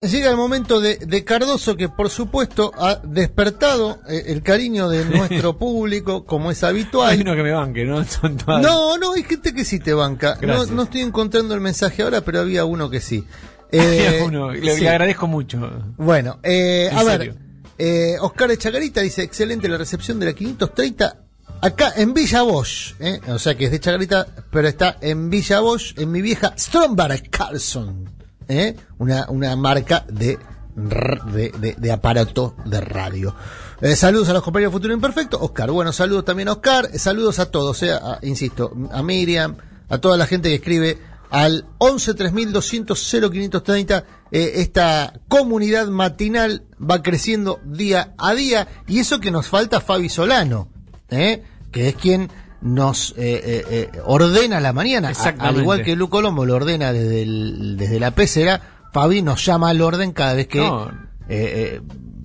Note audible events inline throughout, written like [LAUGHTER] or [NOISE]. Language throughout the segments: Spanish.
Llega el momento de, de Cardoso que por supuesto ha despertado eh, el cariño de nuestro público como es Hay habitual. uno que me banque, ¿no? [LAUGHS] No, no, hay gente que sí te banca. No, no estoy encontrando el mensaje ahora, pero había uno que sí. [LAUGHS] Había Eh, uno, le, sí. le agradezco mucho. Bueno, eh, a ver, eh, Oscar de Chagarita dice, excelente la recepción de la 530 acá en Villa Bosch, ¿eh? o sea que es de Chagarita, pero está en Villa Bosch, en mi vieja Stromberg Carlson, ¿eh? una, una marca de, de, de- de aparato de radio. Eh, saludos a los compañeros de Futuro Imperfecto, Oscar, bueno, saludos también a Oscar, eh, saludos a todos, eh, insisto, a Miriam, a toda la gente que escribe al 11 3200 0530 eh, esta comunidad matinal va creciendo día a día y eso que nos falta Fabi Solano que es quien nos eh, eh, eh, ordena la mañana al igual que Lu Colombo lo ordena desde, el- desde la pecera Fabi nos llama al orden cada vez que No. eh, eh,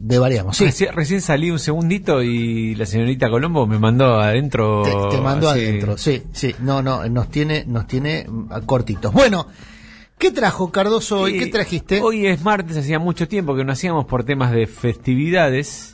devariamos sí, Reci- Recién, salí un segundito y la señorita Colombo me mandó adentro. te, así. adentro sí sí no no nos tiene nos tiene mm, cortitos bueno ¿qué trajo Cardoso hoy? ¿qué trajiste? Hoy es martes, hacía mucho tiempo que no hacíamos por temas de festividades.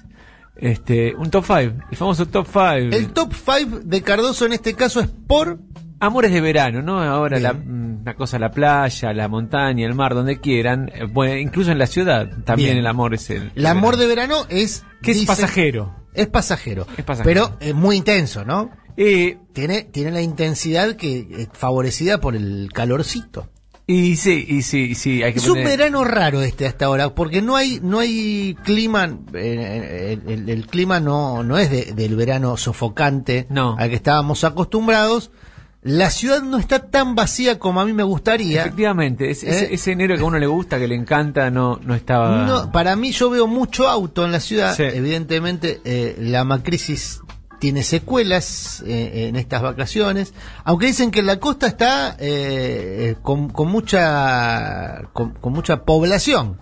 Este, un top 5, el famoso top 5. El top 5 de Cardoso en este caso es por Amores de verano, ¿no? Ahora la, mm, la cosa, la playa, la montaña, el mar, donde quieran. Eh, bueno, incluso en la ciudad también Bien. el amor es el. el amor de verano es Que es pasajero. Es pasajero. Es pasajero. Pero es muy intenso, ¿no? Eh, Tiene tiene la intensidad que es favorecida por el calorcito. Y sí, y sí, y sí, hay que Es un verano raro este hasta ahora, porque no hay no hay clima, eh, el, el- el clima no no es de- del verano sofocante No. al que estábamos acostumbrados. La ciudad no está tan vacía como a mí me gustaría. Efectivamente, es- ese, ¿Eh? ese enero que a uno le gusta, que le encanta, no, no estaba. No, para mí yo veo mucho auto en la ciudad. Sí. Evidentemente eh, la macrisis tiene secuelas eh, en estas vacaciones. Aunque dicen que la costa está eh, eh, con, con mucha con, con mucha población.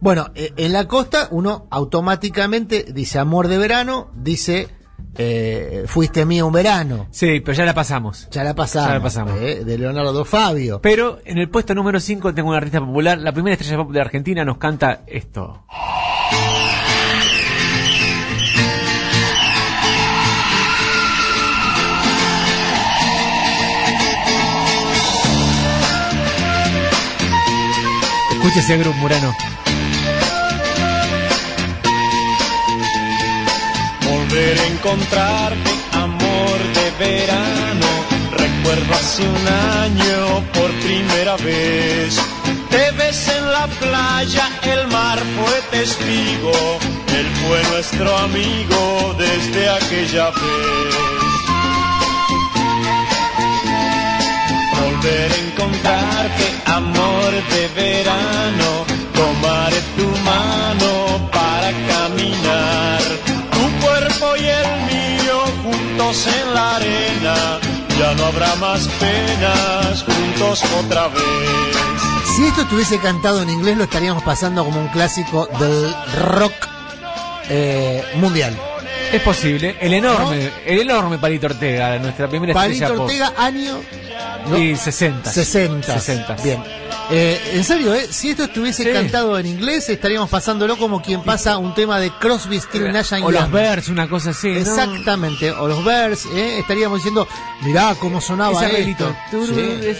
Bueno, eh, en la costa uno automáticamente dice amor de verano, dice eh, fuiste mía un verano. Sí, pero ya la pasamos. Ya la pasamos. Ya la pasamos. eh, de Leonardo Fabio. Pero en el puesto número 5 tengo una artista popular. La primera estrella pop de Argentina nos canta esto. Escucha ese grupo, Murano. Volver a encontrarte, amor de verano. Recuerdo hace un año por primera vez. Te ves en la playa, el mar fue testigo. Él fue nuestro amigo desde aquella vez. A encontrarte, amor de verano. Tomaré tu mano para caminar. Tu cuerpo y el mío juntos en la arena. Ya no habrá más penas juntos otra vez. Si esto estuviese cantado en inglés, lo estaríamos pasando como un clásico del rock eh, mundial. Es posible. El enorme, el enorme Palito Ortega, nuestra primera Palito estrella pop. Ortega, año no, Y 60. 60. 60. Bien. Eh, en serio, ¿eh? si esto estuviese Sí. cantado en inglés, estaríamos pasándolo como quien pasa un tema de Crosby, Still Nash O los. Bears, una cosa así. ¿no? Exactamente, o los Bears, ¿eh? estaríamos diciendo, mirá cómo sonaba esto. Sí.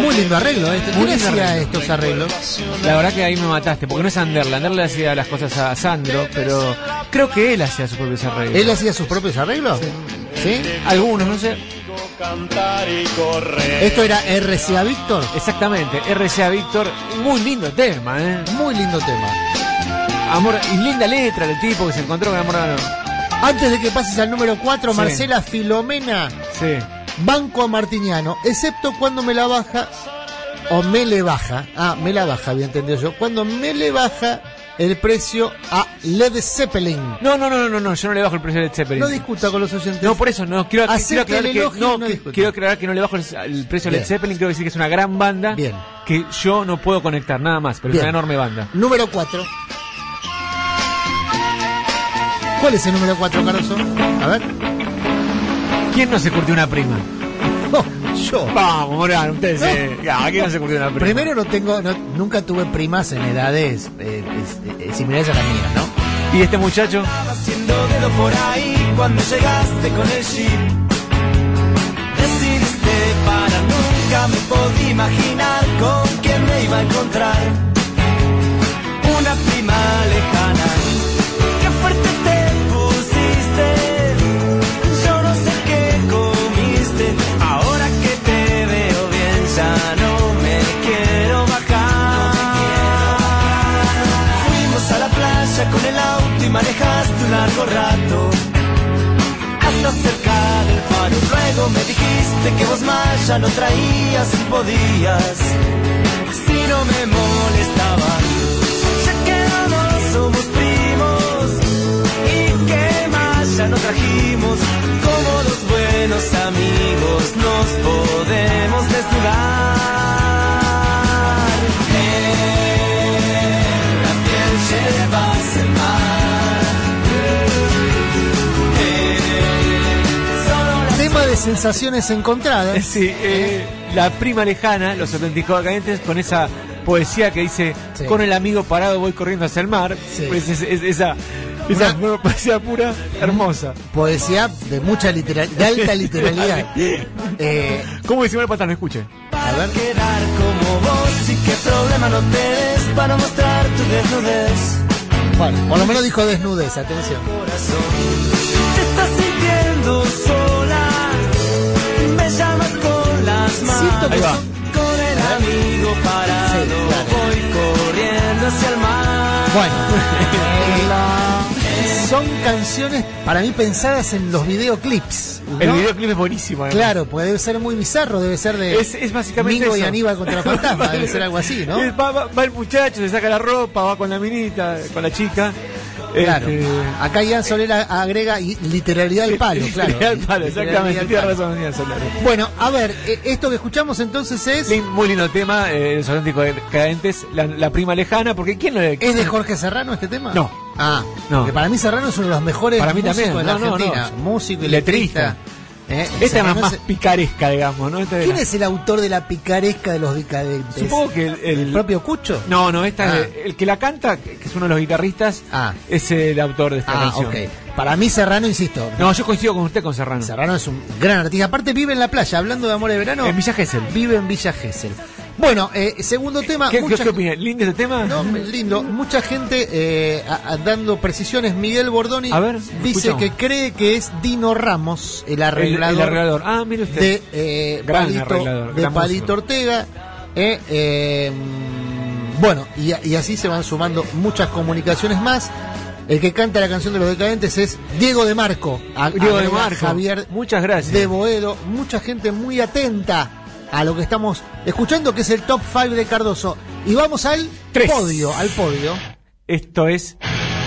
Muy lindo arreglo, este. Muy ¿Quién lindo arreglo. estos arreglos? La verdad que ahí me mataste, porque no es Anderle. Anderle hacía las cosas a Sandro, pero creo que él hacía sus propios arreglos. ¿Él hacía sus propios arreglos? ¿Sí? Algunos, no sé. Cantar y correr. Esto era RCA Víctor. Exactamente. RCA Víctor, muy lindo tema, ¿eh? Muy lindo tema. Amor, y linda letra del tipo que se encontró con Amor. Antes de que pases al número 4, Sí. Marcela Filomena, Sí. banco a Martiniano, excepto cuando me la baja, o me le baja, ah, me la baja, había entendido yo, cuando me le baja el precio a Led Zeppelin. No, no, no, no, no, yo no le bajo el precio de Zeppelin. No discuta con los oyentes. No, por eso, no, quiero, quiero aclarar que, no, no quiero aclarar que no le bajo el, precio a Led. Zeppelin, quiero decir que es una gran banda Bien. que yo no puedo conectar nada más, pero Bien. es una enorme banda. Número 4. ¿Cuál es el número 4, Caruso? A ver. ¿Quién no se curtió una prima? Yo. Vamos, Morán, ustedes se... Ya, aquí no se una prima. Primero no tengo, no- nunca tuve primas en edades eh, es- eh, similares a las mías, ¿no? ¿Y este muchacho? haciendo dedo por ahí cuando llegaste con el jeep. Decidiste para nunca me podía imaginar con quién me iba a encontrar. Una prima lejana. Rato. Hasta cerca del faro. Luego me dijiste que vos más ya no traías si podías. Si no me molestaba. Ya que no somos primos. Y que más ya no trajimos. Como los buenos amigos sensaciones encontradas. [LAUGHS] Sí, eh, la prima lejana, los auténticos decadentes, con esa poesía que dice, Sí. con el amigo parado voy corriendo hacia el mar. Sí. Pues es- es- esa, esa poesía pura, hermosa. Poesía de mucha literalidad, de alta literalidad. [LAUGHS] Eh, ¿Cómo dice el patán? No escuche. a ver. quedar como vos y qué problema no tenés para mostrar tu desnudez. Bueno, por lo menos dijo desnudez, atención. Corazón, te estás sintiendo Siento que Ahí va. con el amigo parado. Sí, claro. Voy corriendo hacia el mar. Bueno, son canciones para mí pensadas en los videoclips. ¿no? El videoclip es buenísimo. además. Claro, pues debe ser muy bizarro, debe ser de Es, es básicamente Mingo y eso. Aníbal contra [LAUGHS] Fantasma, debe ser algo así, ¿no? Va, va- va el muchacho, se saca la ropa, va con la minita, con la chica. Claro. Este, Acá Ian Soler agrega literalidad al palo, claro. Literalidad al palo, exactamente. Tiene razón, Ian Soler. Bueno, a ver, eh, esto que escuchamos entonces es Muy lindo tema, eh, los auténticos decadentes, la, la prima lejana, porque ¿quién lo ¿Es de Jorge Serrano este tema? No. Ah, No. porque para mí Serrano es uno de los mejores Para mí músicos también. de la No, no, Argentina. no. Músico y Letrista. letrista. Eh, Esta es más, más es- picaresca, digamos, ¿no? Esta ¿Quién la- es el autor de la picaresca de los decadentes? Supongo que el, el- ¿El propio Cucho? No, no, esta Ah. es de- el que la canta, que es uno de los guitarristas, Ah. es el autor de esta Ah, canción. ok. Para mí Serrano, insisto, No, yo coincido con usted con Serrano. Serrano es un gran artista. Aparte vive en la playa, hablando de amor de verano. En Villa Gesell. Vive en Villa Gesell. Bueno, eh, segundo tema. ¿Qué, mucha- qué, qué opina? ¿Lindo este tema? No, lindo. Mucha gente eh, a- a- dando precisiones. Miguel Bordoni ver, dice escuchamos. que cree que es Dino Ramos, el arreglador, el arreglador. Ah, mire usted. de eh, Gran Palito, arreglador, de Palito. Ortega. eh, eh, bueno, y, y así se van sumando muchas comunicaciones más. El que canta la canción de los decadentes es Diego de Marco. A- Diego de Marco. Javier Muchas gracias. de Boedo. Mucha gente muy atenta a lo que estamos escuchando, que es el top 5 de Cardoso. Y vamos al Tres. podio, al podio. Esto es,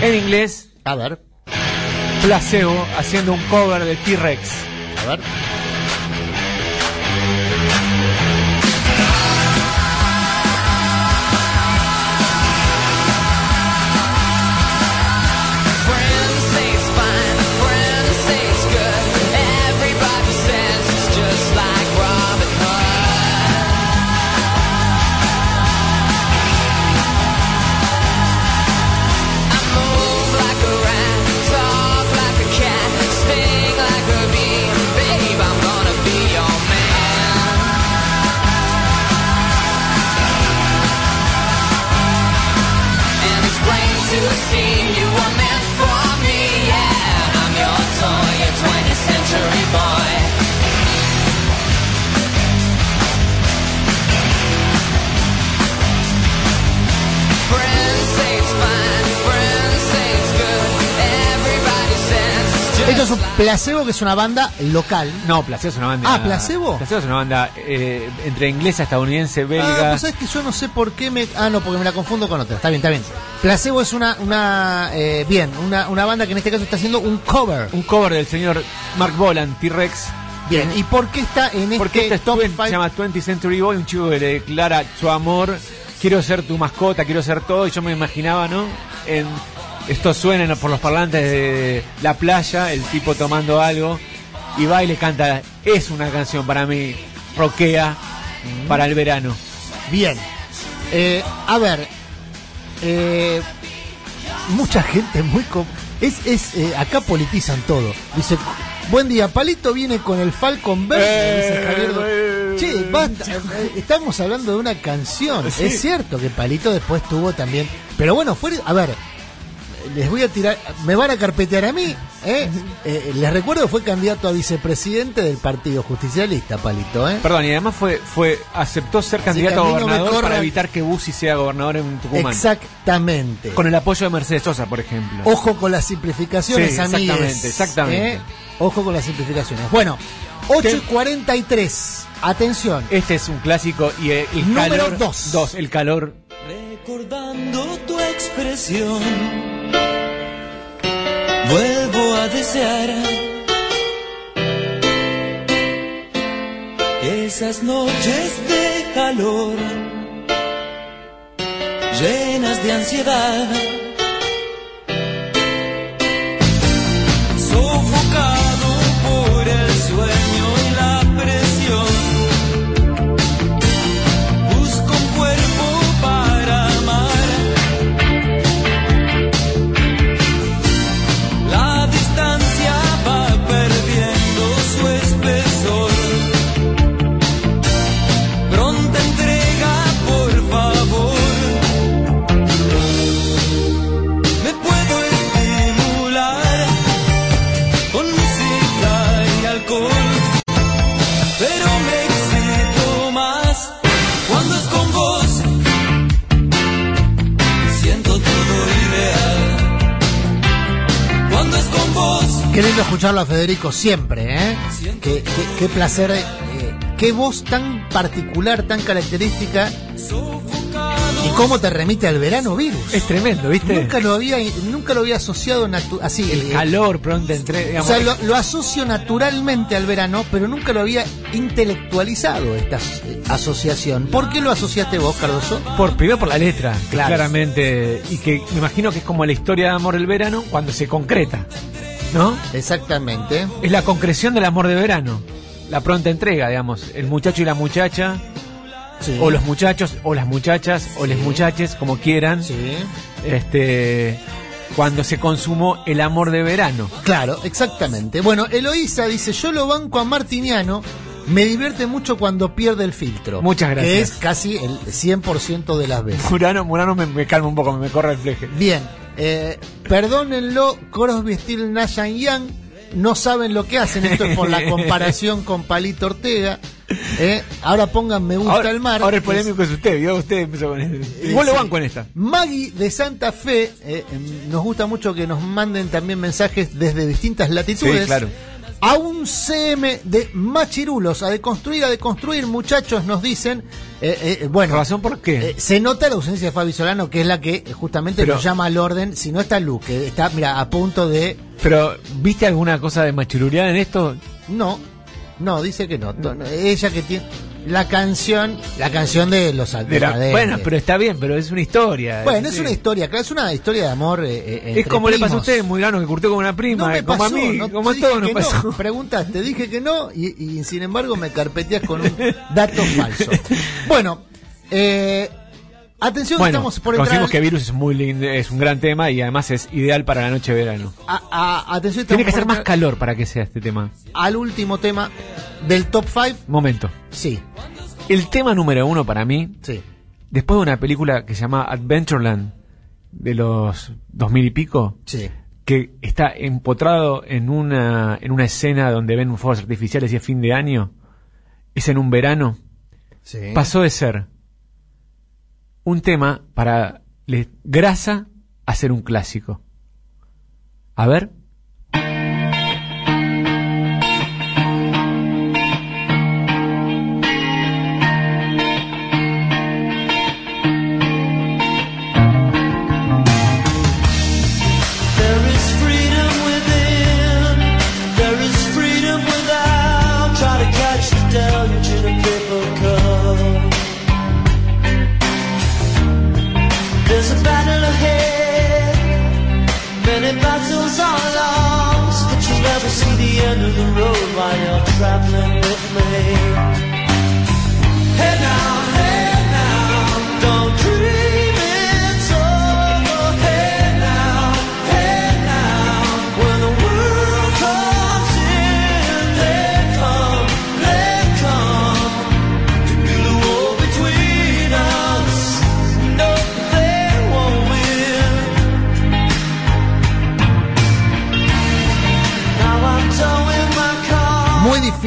en inglés, A ver, Placebo haciendo un cover de T-Rex. a ver. Es un placebo que es una banda local. No, Placebo es una banda. Ah, ¿Placebo? Placebo es una banda eh, entre inglesa, estadounidense, Ah, belga. pues sabes que yo no sé por qué me. Ah, no, porque me la confundo con otra. Está bien, está bien. Placebo es una. una eh, bien, una, una banda que en este caso está haciendo un cover. un cover del señor Mark Bolan, T-Rex. Bien, ¿y por qué está en Porque este este top top se 5? llama 20th Century Boy, un chico que le declara su amor, quiero ser tu mascota, quiero ser todo, y yo me imaginaba, ¿no? En, esto suena por los parlantes de la playa, el tipo tomando algo, y va y le canta, es una canción para mí, roquea para el verano. Bien. Eh, a ver. eh, mucha gente muy. Es, es, eh, acá politizan todo. Dice. Buen día, Palito viene con el Falcon Verde. Eh, dice Javier Che, basta, estamos hablando de una canción. Sí. Es cierto que Palito después tuvo también. Pero bueno, fue. A ver, les voy a tirar. Me van a carpetear a mí. ¿eh? Eh, les recuerdo, fue candidato a vicepresidente del Partido Justicialista, Palito. ¿eh? Perdón, y además fue, fue aceptó ser Así candidato a no gobernador para evitar que Bussi sea gobernador en Tucumán. Exactamente. Con el apoyo de Mercedes Sosa, por ejemplo. Ojo con las simplificaciones, Sí, amigues. exactamente, exactamente. ¿eh? Ojo con las simplificaciones. Bueno, 8 y 43. Atención. Este es un clásico y eh, el Número calor. dos. Dos, el calor. Recordando tu expresión, vuelvo a desear esas noches de calor, llenas de ansiedad, Qué lindo escucharlo a Federico siempre, ¿eh? Qué, qué- qué placer. eh, qué voz tan particular, tan característica. Y cómo te remite al verano virus. Es tremendo, ¿viste? Nunca lo había, nunca lo había asociado así. el eh, calor pronto entre. O sea, lo, lo asocio naturalmente al verano, pero nunca lo había intelectualizado esta eh, asociación. ¿Por qué lo asociaste vos, Cardoso? Por, primero por la letra, Claro. claramente, y que me imagino que es como la historia de amor del verano cuando se concreta, ¿no? Exactamente. Es la concreción del amor de verano, la pronta entrega, digamos, el muchacho y la muchacha, Sí. o los muchachos, o las muchachas, o les muchaches, como quieran, Sí. este, cuando se consumó el amor de verano. Claro, exactamente. Bueno, Eloísa dice, yo lo banco a Martiniano, me divierte mucho cuando pierde el filtro. Muchas gracias. Que es casi el 100% de las veces. Murano, Murano me, me calma un poco, me corre el fleje. Bien, eh, perdónenlo, Crosby, Steel, Nash and Young, no saben lo que hacen, esto es por la [LAUGHS] comparación con Palito Ortega. eh. Ahora pongan me gusta Ahora, el mar. ahora el Es- polémico es usted, ¿vio? Usted empezó con esto. Igual lo Sí. banco en esta. Maggie de Santa Fe, eh, em, nos gusta mucho que nos manden también mensajes desde distintas latitudes. Sí, claro. A un CM de machirulos, a deconstruir, a deconstruir, muchachos, nos dicen. eh, eh, bueno, ¿Razón por qué? eh, se nota la ausencia de Fabi Solano, que es la que eh, justamente Pero- nos llama al orden. Si no está Lu, que está, mira, a punto de. Pero, ¿viste alguna cosa de machiruleada en esto? No, no, dice que no. No, Ella que tiene. La canción, la canción de los decadentes. bueno, pero está bien, pero es una historia. Bueno, es Sí. una historia, claro, es una historia de amor. eh, eh, Es como le pasó a usted, muy grano, que curtió con una prima, No me como pasó, a mí, no, como a todos nos pasó. No. [LAUGHS] Preguntaste, dije que no y, y sin embargo me carpeteas con un dato [LAUGHS] falso. Bueno, eh, atención, Bueno, estamos por entrar. al- que Virus es muy lindo, es un gran tema y además es ideal para la noche de verano. a- a- atención, Tiene que ser más calor para que sea este tema. al último tema del top 5. Momento. Sí, El tema número uno para mí, sí. después de una película que se llama Adventureland, de los dos mil y pico, Sí. que está empotrado en una, en una escena donde ven fuegos artificiales y es fin de año, es en un verano, Sí. pasó de ser un tema para grasa a ser un clásico. A ver.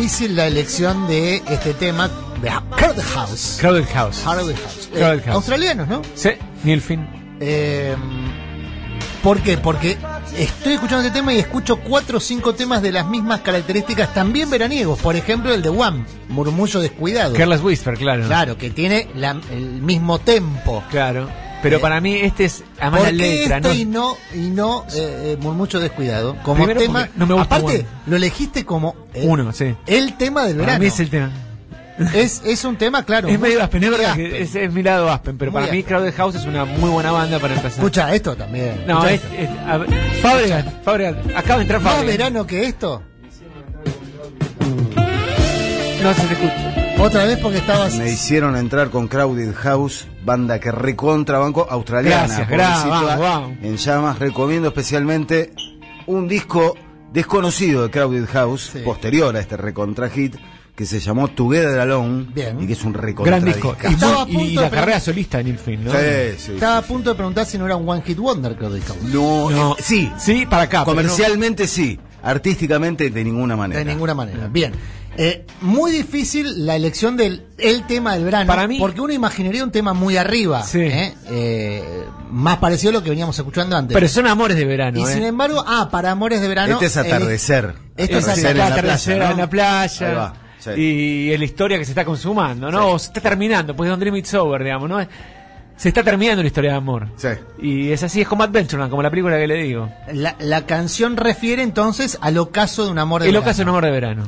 Difícil la elección de este tema de Crowded House. Crowded House. Crowded House. Eh, Crowded House. Australianos, ¿no? Sí, Neil Finn. Eh, ¿Por qué? Porque estoy escuchando este tema y escucho cuatro o cinco temas de las mismas características también veraniegos. Por ejemplo, el de One, Murmullo Descuidado. Careless Whisper, claro. Claro, que tiene la- el mismo tempo. Claro. Pero Eh, para mí este es, además ¿Por la qué letra, este ¿no? y no, y no eh, eh, Murmullo Descuidado? Como Primero tema. no me gusta aparte, lo elegiste como el, Uno, sí. el tema del Para verano. mí es el tema. es, es un tema, claro. es medio Aspen, es verdad que es, es mi lado Aspen, pero Muy para mí Aspen. Crowded House es una muy buena banda para empezar. Escucha esto también. no, es, es- a Fabregat, Fabregat, acaba de entrar ¿Más Fabregat. verano que esto? No se te escucha. Otra vez porque estabas. Me hicieron entrar con Crowded House, banda que recontra banco australiana. Gracias, gracias, vamos, vamos. En llamas, recomiendo especialmente un disco desconocido de Crowded House, Sí. posterior a este recontra hit, que se llamó Together Alone, Bien. y que es un recontra Gran disco. Y, la carrera solista de Neil Finn, ¿no? Sí, sí, Estaba a sí, punto de preguntar si no era un One Hit Wonder, creo House. No, No. eh, sí, Sí, para acá. no- comercialmente sí, artísticamente de ninguna manera. De ninguna manera. Bien. Eh, muy difícil la elección del el tema del verano. Para mí- Porque uno imaginaría un tema muy arriba. Sí. ¿eh? Eh, más parecido a lo que veníamos escuchando antes. Pero son amores de verano, y ¿eh? sin embargo, ah, para Amores de Verano. Este es el- atardecer. Este es Atardecer en la playa, ¿no? en la Ahí playa. va, sí. Y es la historia que se está consumando, ¿no? O se está terminando, pues es un dream it's over, digamos, ¿no? Se está terminando la historia de amor. Sí. Y es así, es como Adventureland, como la película que le digo. La, la canción refiere entonces al ocaso de un amor de El verano. ocaso de un amor de verano.